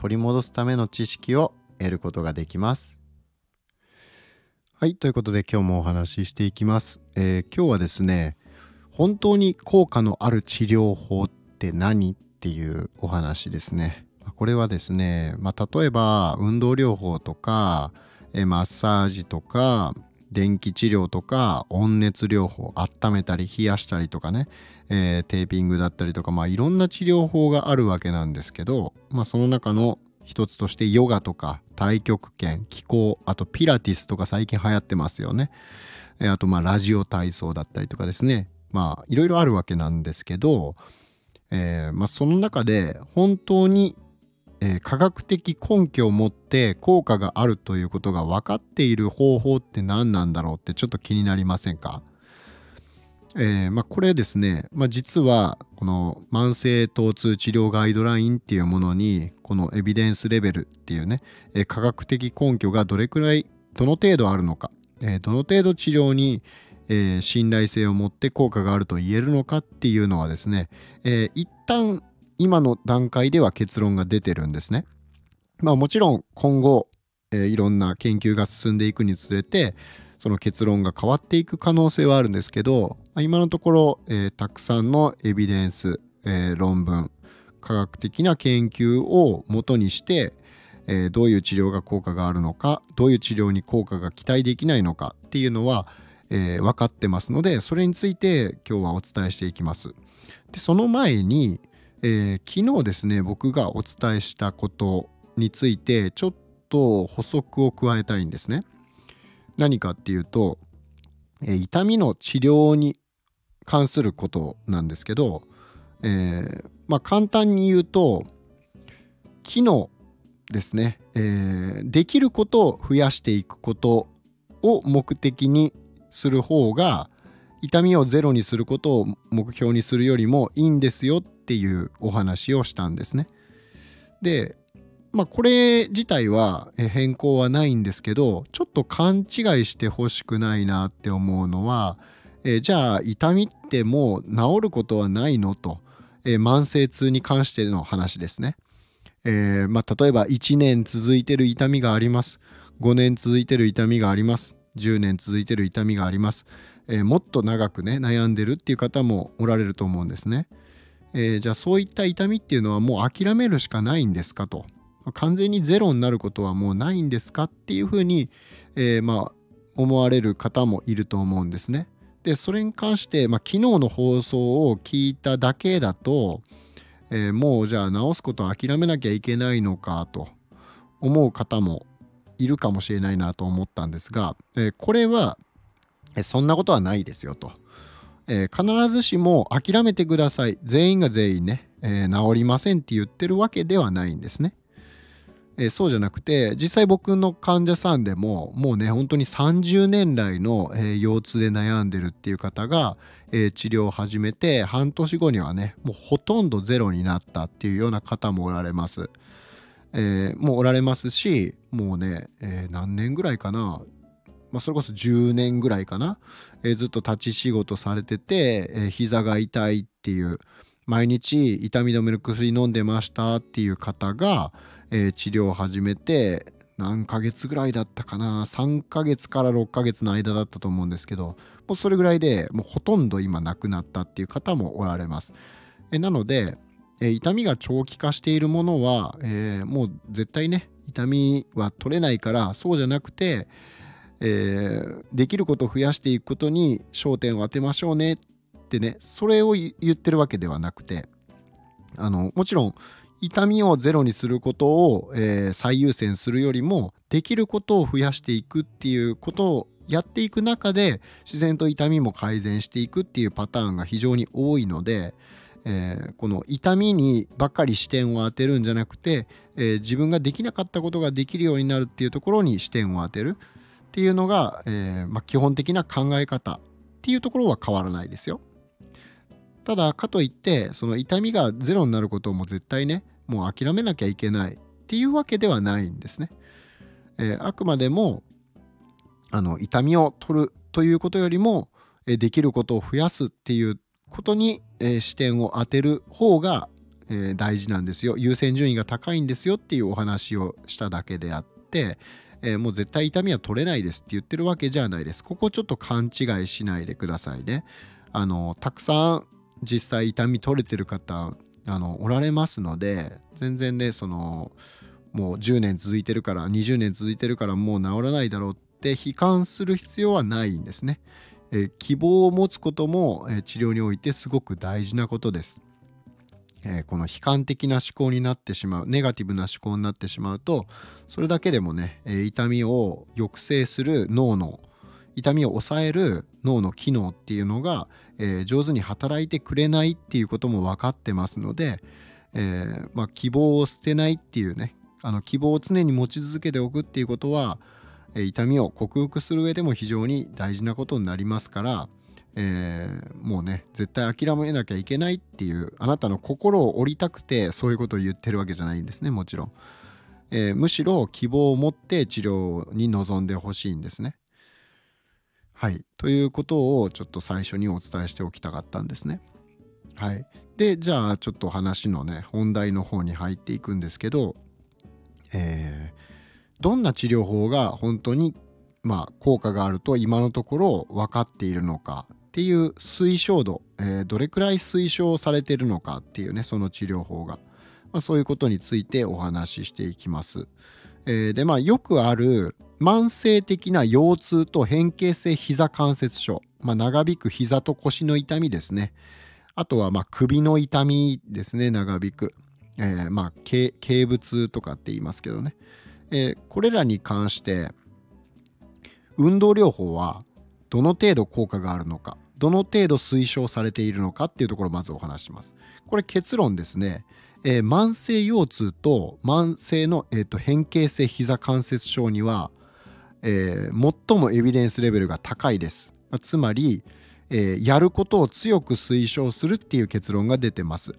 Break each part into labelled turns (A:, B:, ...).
A: 取り戻すための知識を得ることができますはい、ということで今日もお話ししていきます。えー、今日はですね、本当に効果のある治療法って何っていうお話ですね。これはですね、まあ、例えば運動療法とか、えマッサージとか、電気治療とか温熱療法温めたり冷やしたりとかね、えー、テーピングだったりとかまあいろんな治療法があるわけなんですけど、まあ、その中の一つとしてヨガとか太極拳気功あとピラティスとか最近流行ってますよね。あとまあラジオ体操だったりとかですねまあいろいろあるわけなんですけど、えー、まあ、その中で本当に、えー、科学的根拠を持って効果があるということが分かっている方法って何なんだろうってちょっと気になりませんか？えー、まあ、これですね、まあ、実はこの慢性疼痛治療ガイドラインっていうものにこのエビデンスレベルっていうね、えー、科学的根拠がどれくらいどの程度あるのか、え、どの程度治療に、え信頼性を持って効果があると言えるのかっていうのはですね、え一旦今の段階では結論が出てるんですね。まあもちろん今後、えいろんな研究が進んでいくにつれてその結論が変わっていく可能性はあるんですけどま今のところ、えー、たくさんのエビデンス、えー、論文科学的な研究をもとにして、え、どういう治療が効果があるのかどういう治療に効果が期待できないのかっていうのは、え、分かってますのでそれについて今日はお伝えしていきます。でその前に、えー、昨日ですね僕がお伝えしたことについてちょっと補足を加えたいんですね。何かっていうと、え痛みの治療に関することなんですけど、えー、まあ簡単に言うと機能ですね、えー、できることを増やしていくことを目的にする方が痛みをゼロにすることを目標にするよりもいいんですよっていうお話をしたんですね。でまあこれ自体は変更はないんですけどちょっと勘違いしてほしくないなって思うのは、えー、じゃあ痛みってもう治ることはないのと、えー、慢性痛に関しての話ですね。えー、まあ、例えば1年続いてる痛みがあります5年続いてる痛みがあります10年続いてる痛みがあります、えもっと長くね悩んでるっていう方もおられると思うんですね。えじゃあそういった痛みっていうのはもう諦めるしかないんですかと。完全にゼロになることはもうないんですかっていうふうに、えー、まあ思われる方もいると思うんですね。でそれに関して、まあ、昨日の放送を聞いただけだと、えー、もうじゃあ直すことを諦めなきゃいけないのかと思う方もいるかもしれないなと思ったんですが、えー、これは、そんなことはないですよと、え必ずしも諦めてください全員が全員ね、え治りませんって言ってるわけではないんですね。えー、そうじゃなくて実際僕の患者さんでももうね本当に30年来の、え、腰痛で悩んでるっていう方が、え、治療を始めて半年後にはねもうほとんどゼロになったっていうような方もおられます。えもうおられますしもうね、え何年ぐらいかなまあ、それこそ10年ぐらいかな、えー、ずっと立ち仕事されてて、えー、膝が痛いっていう。毎日痛み止めの薬飲んでましたっていう方が、えー、治療を始めて何ヶ月ぐらいだったかな。3ヶ月から6ヶ月の間だったと思うんですけどもうそれぐらいでもうほとんど今亡くなったっていう方もおられます。えなので、え痛みが長期化しているものは、え、もう絶対ね痛みは取れないからそうじゃなくて、えー、できることを増やしていくことに焦点を当てましょうねってねそれを言ってるわけではなくてあのもちろん痛みをゼロにすることを、えー、最優先するよりもできることを増やしていくっていうことをやっていく中で自然と痛みも改善していくっていうパターンが非常に多いので、えー、この痛みにばっかり視点を当てるんじゃなくて、えー、自分ができなかったことができるようになるっていうところに視点を当てる。っていうのが、えー、まあ、基本的な考え方っていうところは変わらないですよ。ただかといってその痛みがゼロになることも絶対ねもう諦めなきゃいけないっていうわけではないんですね。えあくまでもあの痛みを取るということよりも、えできることを増やすっていうことに、え視点を当てる方が、え大事なんですよ優先順位が高いんですよっていうお話をしただけであって、えもう絶対痛みは取れないですって言ってるわけじゃないですここちょっと勘違いしないでくださいねあのたくさん実際痛み取れてる方あのおられますので全然ねそのもう10年続いてるから20年続いてるからもう治らないだろうって悲観する必要はないんですね。えー、希望を持つことも、えー、治療においてすごく大事なことです。えー、この悲観的な思考になってしまうネガティブな思考になってしまうとそれだけでもね、え痛みを抑制する脳の痛みを抑える脳の機能っていうのが、え上手に働いてくれないっていうことも分かってますので、えまあ、希望を捨てないっていうねあの希望を常に持ち続けておくっていうことは痛みを克服する上でも非常に大事なことになりますから、えー、もうね絶対諦めなきゃいけないっていうあなたの心を折りたくてそういうことを言ってるわけじゃないんですねもちろん、えー、むしろ希望を持って治療に臨んでほしいんですね。はい。ということをちょっと最初にお伝えしておきたかったんですね。はい。でじゃあちょっと話のね本題の方に入っていくんですけどえーどんな治療法が本当にまあ効果があると今のところ分かっているのかっていう推奨度、えー、どれくらい推奨されてるのかっていうねその治療法が、まあ、そういうことについてお話ししていきます。えー、でまあよくある慢性的な腰痛と変形性膝関節症、まあ、長引く膝と腰の痛みですね。あとはまあ首の痛みですね長引く、えー、まあ頸部痛とかって言いますけどね、えー、これらに関して運動療法はどの程度効果があるのかどの程度推奨されているのかっていうところをまずお話します。これ結論ですね、えー、慢性腰痛と慢性の、えーと、変形性膝関節症には、えー、最もエビデンスレベルが高いです。つまり、えー、やることを強く推奨するっていう結論が出てます。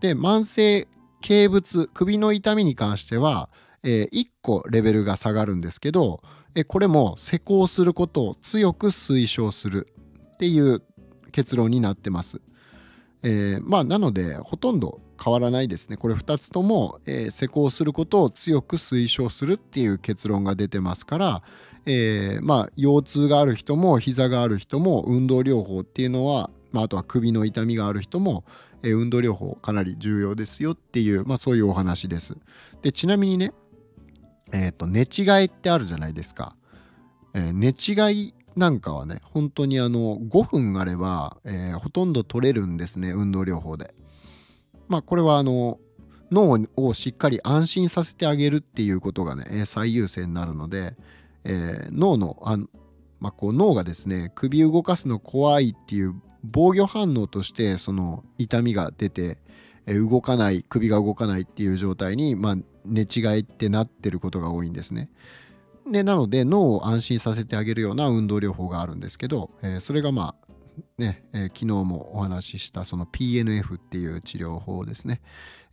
A: で慢性頸物首の痛みに関してはえー、1個レベルが下がるんですけど、えこれも施工することを強く推奨するっていう結論になってます。えー、まあなのでほとんど変わらないですね。これ2つとも、えー、施工することを強く推奨するっていう結論が出てますから、えー、まあ腰痛がある人も膝がある人も運動療法っていうのは、まあ、あとは首の痛みがある人も、え、運動療法かなり重要ですよっていう、まあ、そういうお話です。でちなみにねえっ、ー、と寝違いってあるじゃないですか、えー、寝違いなんかはね本当にあの5分あれば、えー、ほとんど取れるんですね運動療法で。まあこれはあの脳をしっかり安心させてあげるっていうことがね最優先になるので、え、脳のあ、まあ、こう脳がですね首動かすの怖いっていう防御反応としてその痛みが出て動かない首が動かないっていう状態に、まあ、寝違いってなってることが多いんですね。でなので脳を安心させてあげるような運動療法があるんですけど、えー、それがまあね、えー、昨日もお話ししたその PNF っていう治療法ですね、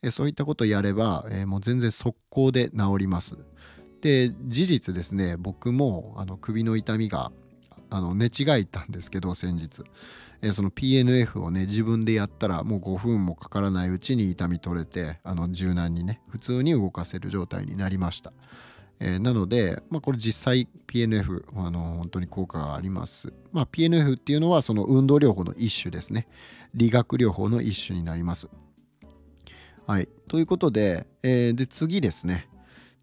A: えー、そういったことをやれば、えもう全然速攻で治ります。で事実ですね僕もあの首の痛みがあの寝違えたんですけど先日えその PNF をね自分でやったらもう5分もかからないうちに痛み取れてあの柔軟にね普通に動かせる状態になりました。えー、なので、まあ、これ実際 PNF あの本当に効果があります。まあ、PNF っていうのはその運動療法の一種ですね。理学療法の一種になります。はい。ということで、えー、で次ですね。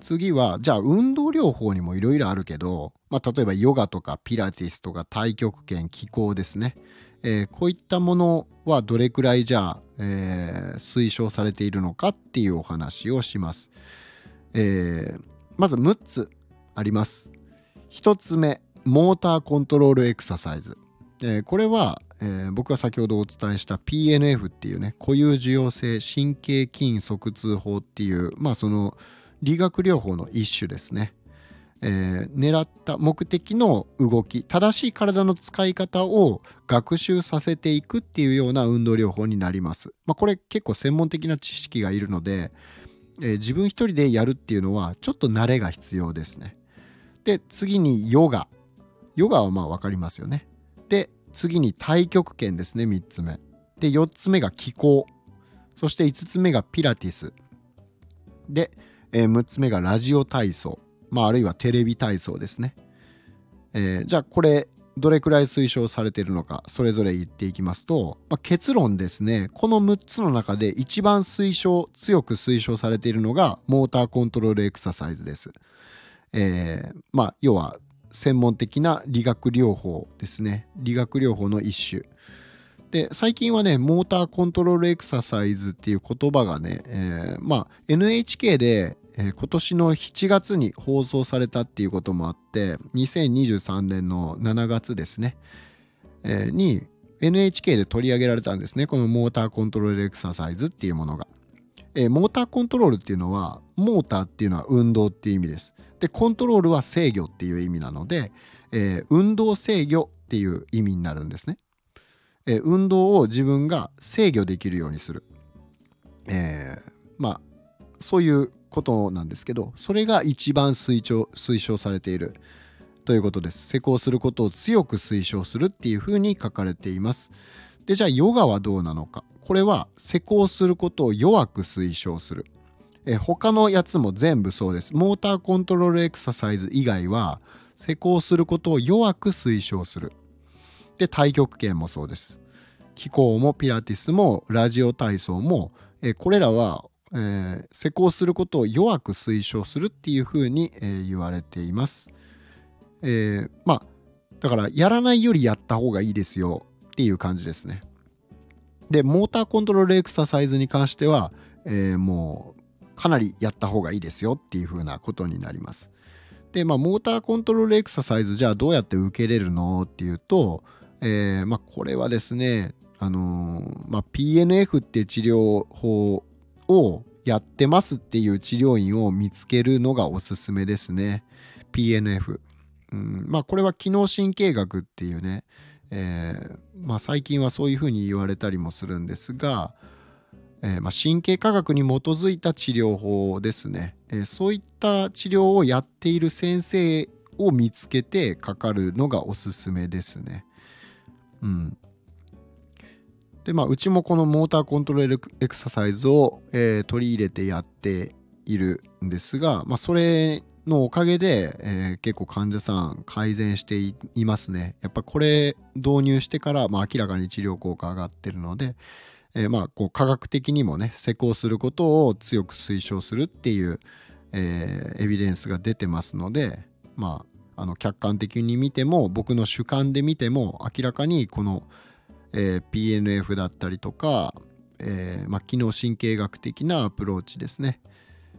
A: 次はじゃあ運動療法にもいろいろあるけど、まあ、例えばヨガとかピラティスとか太極拳気功ですね、えー、こういったものはどれくらいじゃあ、えー、推奨されているのかっていうお話をします。えー、まず6つあります。1つ目モーターコントロールエクササイズ。えこれは、え、僕が先ほどお伝えした PNF っていうね固有受容性神経筋側痛法っていうまあその理学療法の一種ですね。えー、狙った目的の動き正しい体の使い方を学習させていくっていうような運動療法になります。まあ、これ結構専門的な知識がいるので、えー、自分一人でやるっていうのはちょっと慣れが必要ですね。で次にヨガ。ヨガはまあ分かりますよね。で次に太極拳ですね3つ目。で4つ目が気功。そして5つ目がピラティス。で、えー、6つ目がラジオ体操。まあ、あるいはテレビ体操ですね。えー、じゃあこれどれくらい推奨されているのかそれぞれ言っていきますと、まあ、結論ですねこの6つの中で一番推奨強く推奨されているのがモーターコントロールエクササイズです。えー、まあ要は専門的な理学療法ですね理学療法の一種で最近はねモーターコントロールエクササイズっていう言葉がね、えー、まあ NHK でえー、今年の7月に放送されたっていうこともあって2023年の7月ですね、えー、に NHK で取り上げられたんですね。このモーターコントロールエクササイズっていうものが、えー、モーターコントロールっていうのはモーターっていうのは運動っていう意味です。でコントロールは制御っていう意味なので、え運動制御っていう意味になるんですね、え運動を自分が制御できるようにする、えまあそういうことなんですけどそれが一番推奨推奨されているということです。施工することを強く推奨するっていうふうに書かれています。でじゃあヨガはどうなのか。これは施工することを弱く推奨する。え他のやつも全部そうです。モーターコントロールエクササイズ以外は施工することを弱く推奨する。で太極拳もそうです。気功もピラティスもラジオ体操もえこれらはえー、施工することを弱く推奨するっていうふうに、えー、言われています。えー、まあだからやらないよりやった方がいいですよっていう感じですね。でモーターコントロールエクササイズに関しては、え、もうかなりやった方がいいですよっていうふうなことになります。でまあモーターコントロールエクササイズじゃあどうやって受けれるのっていうと、え、まあこれはですねあのー、まあ、PNF って治療法をやってますっていう治療院を見つけるのがおすすめですね。PNF。うん、まあこれは機能神経学っていうね、えー、まあ、最近はそういうふうに言われたりもするんですが、えー、まあ、神経科学に基づいた治療法ですね、えー、そういった治療をやっている先生を見つけてかかるのがおすすめですね。うん、でまあうちもこのモーターコントロールエクササイズを、えー、取り入れてやっているんですが、まあ、それのおかげで、えー、結構患者さん改善していますね。やっぱこれ導入してから、まあ、明らかに治療効果上がってるので、えー、まあこう科学的にもね施工することを強く推奨するっていう、えー、エビデンスが出てますのでまああの客観的に見ても僕の主観で見ても明らかにこのえー、PNF だったりとか、えーまあ、機能神経学的なアプローチですね、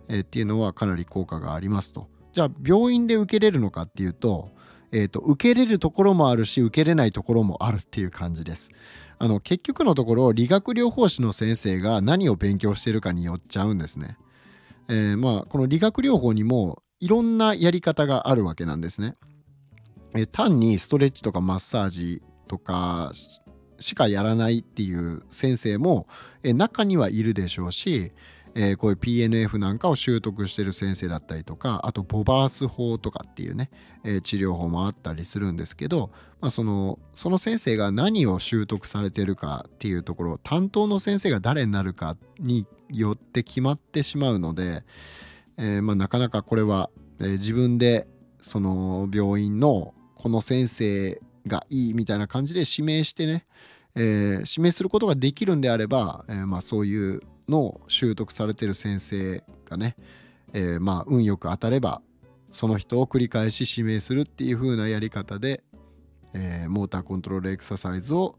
A: えー、っていうのはかなり効果がありますと。じゃあ病院で受けれるのかっていうと,、えーと、受けれるところもあるし受けれないところもあるっていう感じです。あの結局のところ理学療法士の先生が何を勉強してるかによっちゃうんですね。えー、まあこの理学療法にもいろんなやり方があるわけなんですね。えー、単にストレッチとかマッサージとかしかやらないっていう先生も、え中にはいるでしょうし、え、こういう PNF なんかを習得してる先生だったりとかあとボバース法とかっていうね、え、治療法もあったりするんですけど、まあ、そのその先生が何を習得されてるかっていうところ担当の先生が誰になるかによって決まってしまうので、え、まあ、なかなかこれは、え自分でその病院のこの先生がいいみたいな感じで指名してね、えー、指名することができるんであれば、えー、まあ、そういうのを習得されてる先生がね、えー、まあ運よく当たればその人を繰り返し指名するっていう風なやり方で、えモーターコントロールエクササイズを、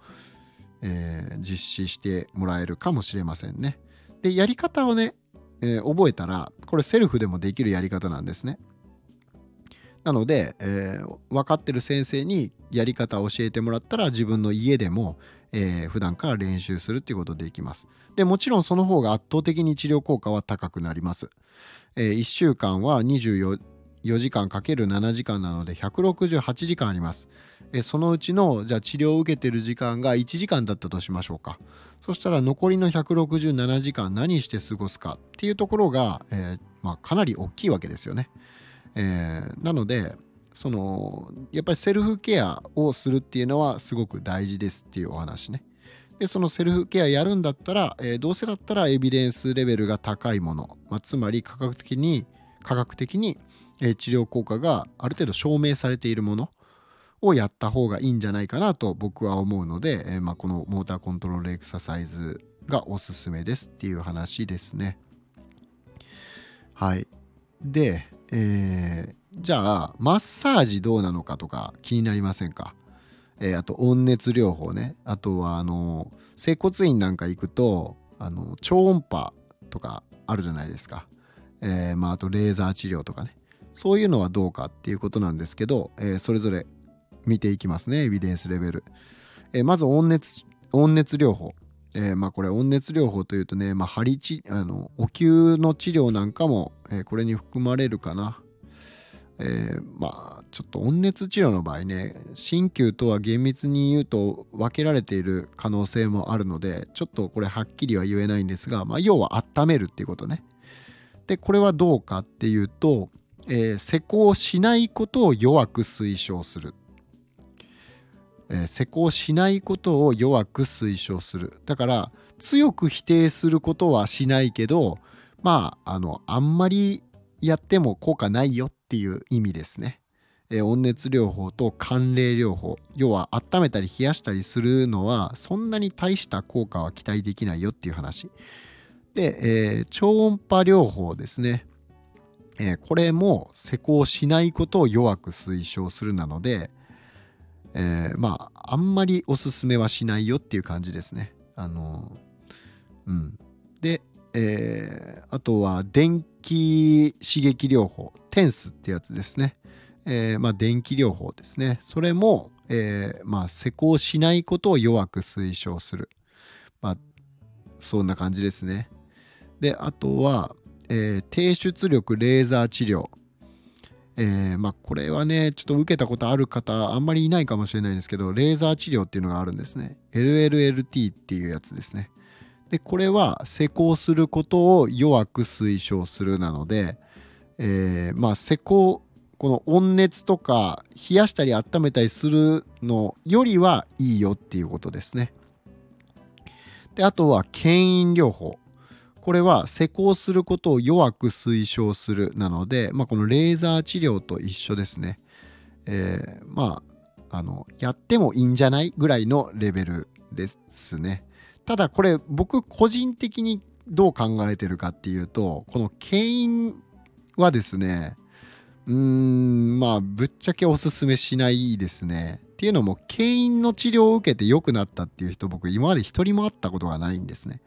A: え実施してもらえるかもしれませんね。でやり方をね、え覚えたらこれセルフでもできるやり方なんですね。なので、えー、分かってる先生にやり方を教えてもらったら自分の家でも、えー、普段から練習するっていうことでいきます。でもちろんその方が圧倒的に治療効果は高くなります。えー、1週間は24 4時間 ×7 時間なので168時間あります。えそのうちのじゃあ治療を受けてる時間が1時間だったとしましょうか。そしたら残りの167時間何して過ごすかっていうところが、えー、まあ、かなり大きいわけですよね。えー、なのでそのやっぱりセルフケアをするっていうのはすごく大事ですっていうお話ね。でそのセルフケアやるんだったら、えー、どうせだったらエビデンスレベルが高いもの、まあ、つまり科学的に科学的にえ治療効果がある程度証明されているものをやった方がいいんじゃないかなと僕は思うので、えまあ、このモーターコントロールエクササイズがおすすめですっていう話ですね。はい。で、えー、じゃあマッサージどうなのかとか気になりませんか、えー、あと温熱療法ね。あとはあの整骨院なんか行くとあの超音波とかあるじゃないですか、えー、まあ、あとレーザー治療とかね。そういうのはどうかっていうことなんですけど、え、それぞれ見ていきますねエビデンスレベル、え、まず温熱温熱療法、えー、まあこれ温熱療法というとね、まあ、針治あのお灸の治療なんかも、えこれに含まれるかな。えー、まあちょっと温熱治療の場合ね鍼灸とは厳密に言うと分けられている可能性もあるのでちょっとこれはっきりは言えないんですが、まあ、要は温めるっていうことね。でこれはどうかっていうとえー、施工しないことを弱く推奨する、えー、施工しないことを弱く推奨する。だから強く否定することはしないけどまああのあんまりやっても効果ないよっていう意味ですね、えー、温熱療法と寒冷療法。要は温めたり冷やしたりするのはそんなに大した効果は期待できないよっていう話。で、えー、超音波療法ですね。えー、これも施工しないことを弱く推奨するなので、えー、まああんまりおすすめはしないよっていう感じですね。あのうん、で、えー、あとは電気刺激療法テンスってやつですね。えー、まあ電気療法ですね。それも、え、まあ施工しないことを弱く推奨する。まあそんな感じですね。であとはえ、低出力レーザー治療。えー、まあこれはねちょっと受けたことある方あんまりいないかもしれないんですけどレーザー治療っていうのがあるんですね。LLLT っていうやつですね。でこれは施工することを弱く推奨するなので、えー、まあ施工この温熱とか冷やしたり温めたりするのよりはいいよっていうことですね。であとは牽引療法。これは施工することを弱く推奨するなので、まあ、このレーザー治療と一緒ですね。えー、まああのやってもいいんじゃないぐらいのレベルですね。ただこれ僕個人的にどう考えてるかっていうとこの牽引はですねうーんまあぶっちゃけおすすめしないですね。っていうのも牽引の治療を受けて良くなったっていう人僕今まで一人も会ったことがないんですね。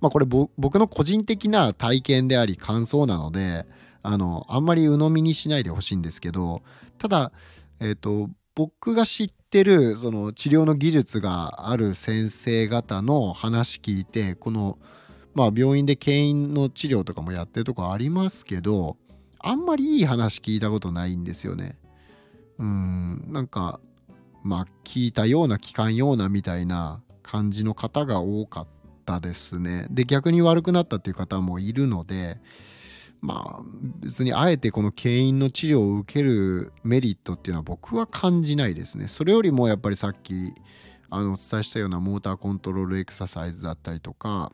A: まあ、これ僕の個人的な体験であり感想なのであのあんまり鵜呑みにしないでほしいんですけどただ、えーと、僕が知ってるその治療の技術がある先生方の話聞いてこの、まあ、病院で牽引の治療とかもやってるとこありますけどあんまりいい話聞いたことないんですよね。うんなんかまあ聞いたような聞かんようなみたいな感じの方が多かっったですね。で逆に悪くなったっていう方もいるのでまあ別にあえてこの牽引の治療を受けるメリットっていうのは僕は感じないですね。それよりもやっぱりさっきあのお伝えしたようなモーターコントロールエクササイズだったりとか、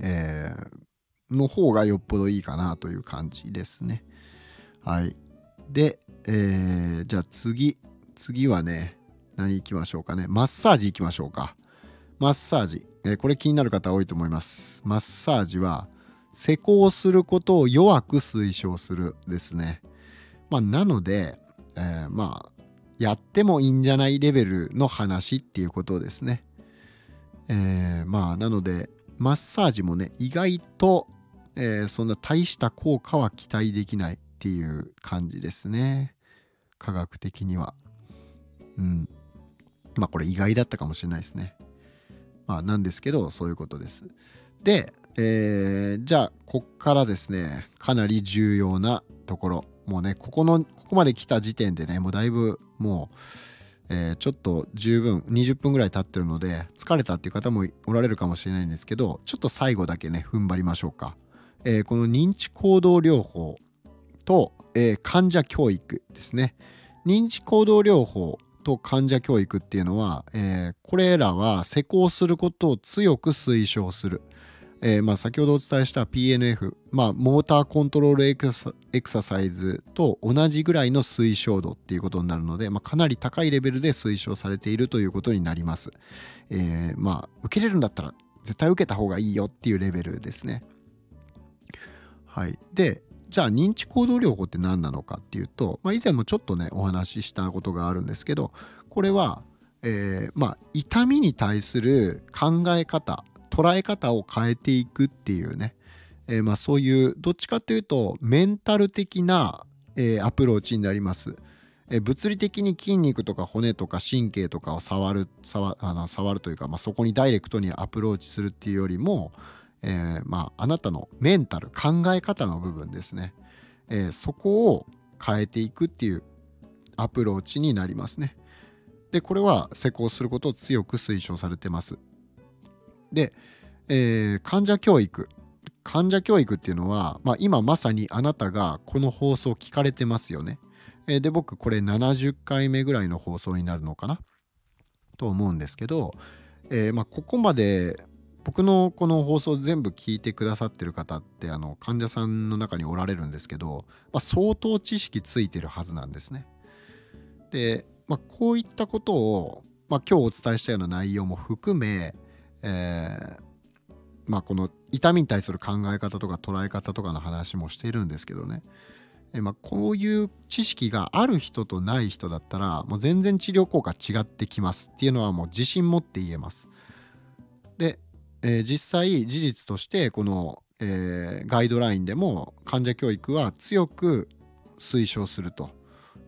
A: えー、の方がよっぽどいいかなという感じですね。はい。で、えー、じゃあ次、次はね、何行きましょうかね。マッサージ行きましょうか。マッサージ。えこれ気になる方多いと思います。マッサージは施工することを弱く推奨するですね。まあ、なので、えー、まあやってもいいんじゃないレベルの話っていうことですね。えー、まあなのでマッサージもね意外と、えー、そんな大した効果は期待できないっていう感じですね。科学的にはうんまあこれ意外だったかもしれないですねまあなんですけどそういうことです。で、えー、じゃあこっからですねかなり重要なところ。もうねここのここまで来た時点でねもうだいぶもうえー、ちょっと十分20分ぐらい経ってるので疲れたっていう方もおられるかもしれないんですけどちょっと最後だけね踏ん張りましょうか、えー、この認知行動療法と、え、患者教育ですね。認知行動療法と患者教育っていうのは、えこれらは施工することを強く推奨するえー、まあ、先ほどお伝えした PNF、まあ、モーターコントロールエクササイズと同じぐらいの推奨度っていうことになるので、まあ、かなり高いレベルで推奨されているということになります。えー、まあ、受けれるんだったら絶対受けた方がいいよっていうレベルですね。はい。で、じゃあ認知行動療法って何なのかっていうと、まあ、以前もちょっとねお話ししたことがあるんですけどこれは、えー、まあ、痛みに対する考え方捉え方を変えていくっていうね、えー、まあそういうどっちかというとメンタル的な、えー、アプローチになります。え、物理的に筋肉とか骨とか神経とかを触る触あの触るというか、まあ、そこにダイレクトにアプローチするっていうよりも、えー、まああなたのメンタル考え方の部分ですね、えー、そこを変えていくっていうアプローチになりますね。でこれは施工することを強く推奨されてます。で、えー、患者教育患者教育っていうのは、まあ、今まさにあなたがこの放送を聞かれてますよね。え、で僕これ70回目ぐらいの放送になるのかな？と思うんですけど、えー、まあ、ここまで僕のこの放送全部聞いてくださってる方ってあの患者さんの中におられるんですけど、まあ、相当知識ついてるはずなんですね。で、まあ、こういったことを、まあ、今日お伝えしたような内容も含めえー、まあこの痛みに対する考え方とか捉え方とかの話もしてるんですけどね、えー、ま、こういう知識がある人とない人だったらもう全然治療効果違ってきますっていうのはもう自信持って言えます。えー、実際事実としてこの、えー、ガイドラインでも患者教育は強く推奨すると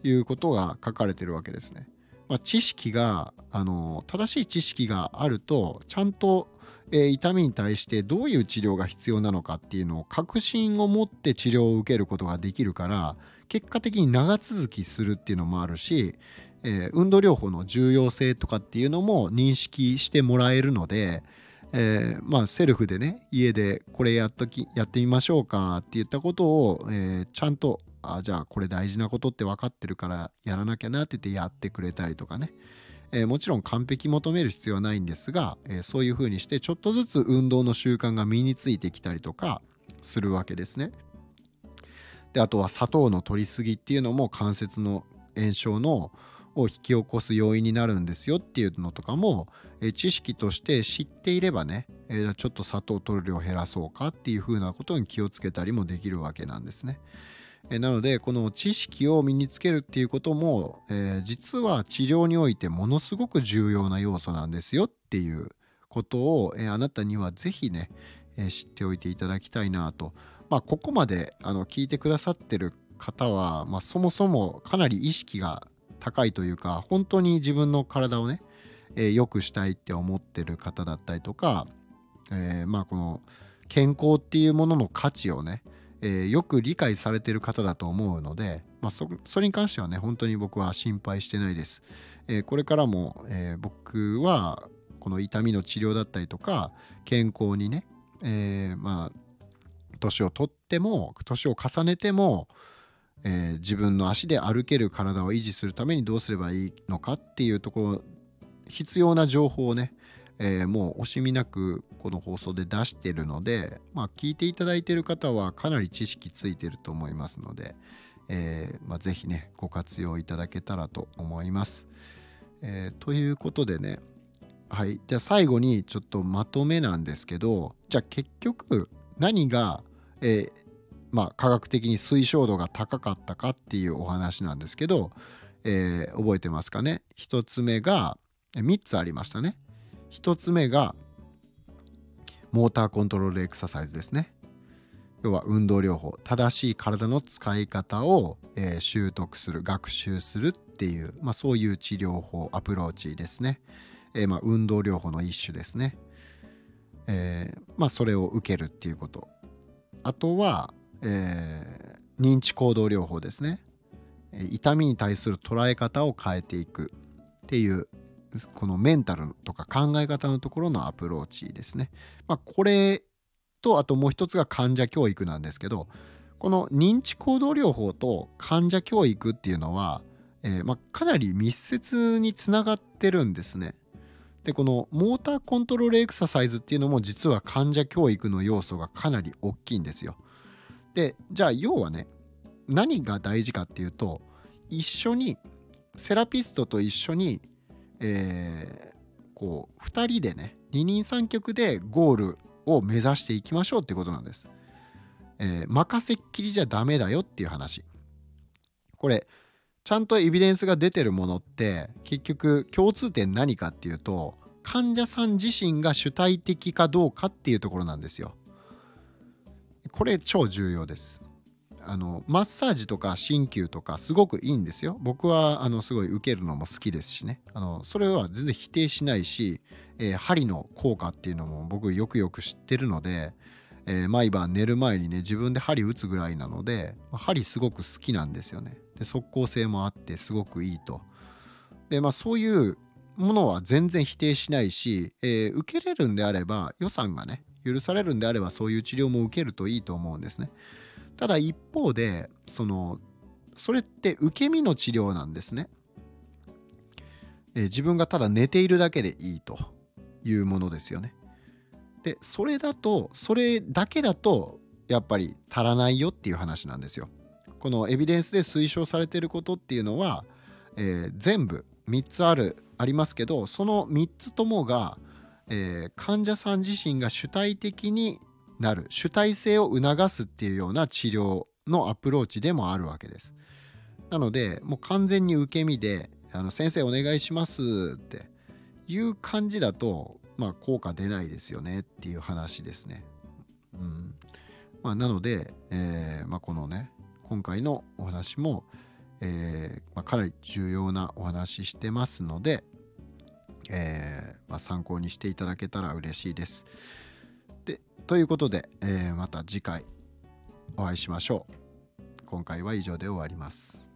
A: いうことが書かれてるわけですね。まあ、知識があの正しい知識があるとちゃんと、えー、痛みに対してどういう治療が必要なのかっていうのを確信を持って治療を受けることができるから結果的に長続きするっていうのもあるし、えー、運動療法の重要性とかっていうのも認識してもらえるので、えー、まあセルフでね家でこれやっときやってみましょうかって言ったことを、えー、ちゃんとあじゃあこれ大事なことって分かってるからやらなきゃなって言ってやってくれたりとかね、えー、もちろん完璧求める必要はないんですが、えー、そういうふうにしてちょっとずつ運動の習慣が身についてきたりとかするわけですね。であとは砂糖の取りすぎっていうのも関節の炎症のを引き起こす要因になるんですよっていうのとかも、えー、知識として知っていればね、えー、ちょっと砂糖取る量を減らそうかっていうふうなことに気をつけたりもできるわけなんですね。えなのでこの知識を身につけるっていうことも、えー、実は治療においてものすごく重要な要素なんですよっていうことを、えー、あなたには是非ね、えー、知っておいていただきたいなと。まあ、ここまであの聞いてくださってる方は、まあ、そもそもかなり意識が高いというか本当に自分の体をね、えー、良くしたいって思ってる方だったりとか、えー、まあこの健康っていうものの価値をねえー、よく理解されてる方だと思うので、まあ、そそれに関してはね本当に僕は心配してないです。えー、これからも、えー、僕はこの痛みの治療だったりとか健康にね、えまあ年を取っても年を重ねても、え自分の足で歩ける体を維持するためにどうすればいいのかっていうところ必要な情報をねえー、もう惜しみなくこの放送で出してるので、まあ、聞いていただいてる方はかなり知識ついてると思いますので、えーまあ、ぜひねご活用いただけたらと思います。えー、ということでねはいじゃあ最後にちょっとまとめなんですけどじゃあ結局何が、えー、まあ、科学的に推奨度が高かったかっていうお話なんですけど、えー、覚えてますかね？1つ目が3つありましたね。1つ目がモーターコントロールエクササイズですね。要は運動療法。正しい体の使い方を、えー、習得する学習するっていう、まあ、そういう治療法アプローチですね、えー、まあ、運動療法の一種ですね、え、まあ、それを受けるっていうこと。あとは、え認知行動療法ですね痛みに対する捉え方を変えていくっていうこのメンタルとか考え方のところのアプローチですね。まあ、これとあともう一つが患者教育なんですけどこの認知行動療法と患者教育っていうのは、えー、まあ、かなり密接につながってるんですね。でこのモーターコントロールエクササイズっていうのも実は患者教育の要素がかなり大きいんですよ。でじゃあ要はね何が大事かっていうと一緒にセラピストと一緒に、えー、こう2人でね二人三脚でゴールを目指していきましょうってことなんです。えー、任せっきりじゃダメだよっていう話。これちゃんとエビデンスが出てるものって結局共通点何かっていうと患者さん自身が主体的かどうかっていうところなんですよ。これ超重要です。あのマッサージとか鍼灸とかすごくいいんですよ。僕はあのすごい受けるのも好きですしね。あのそれは全然否定しないし、えー、針の効果っていうのも僕よくよく知ってるので、えー、毎晩寝る前にね自分で針打つぐらいなので針すごく好きなんですよね。で即効性もあってすごくいいと。でまあそういうものは全然否定しないし、えー、受けれるんであれば予算がね許されるんであればそういう治療も受けるといいと思うんですね。ただ一方でそのそれって受け身の治療なんですね。えー、自分がただ寝ているだけでいいというものですよね。でそれだとそれだけだとやっぱり足らないよっていう話なんですよ。このエビデンスで推奨されていることっていうのは、えー、全部3つあるありますけどその3つともが、えー、患者さん自身が主体的になる主体性を促すっていうような治療のアプローチでもあるわけです。なのでもう完全に受け身で「あの先生お願いします」っていう感じだと、まあ、効果出ないですよねっていう話ですね。うんまあ、なので、えーまあ、このね今回のお話も、えーまあ、かなり重要なお話してますので、えー、まあ、参考にしていただけたら嬉しいです。でということで、えー、また次回お会いしましょう。今回は以上で終わります。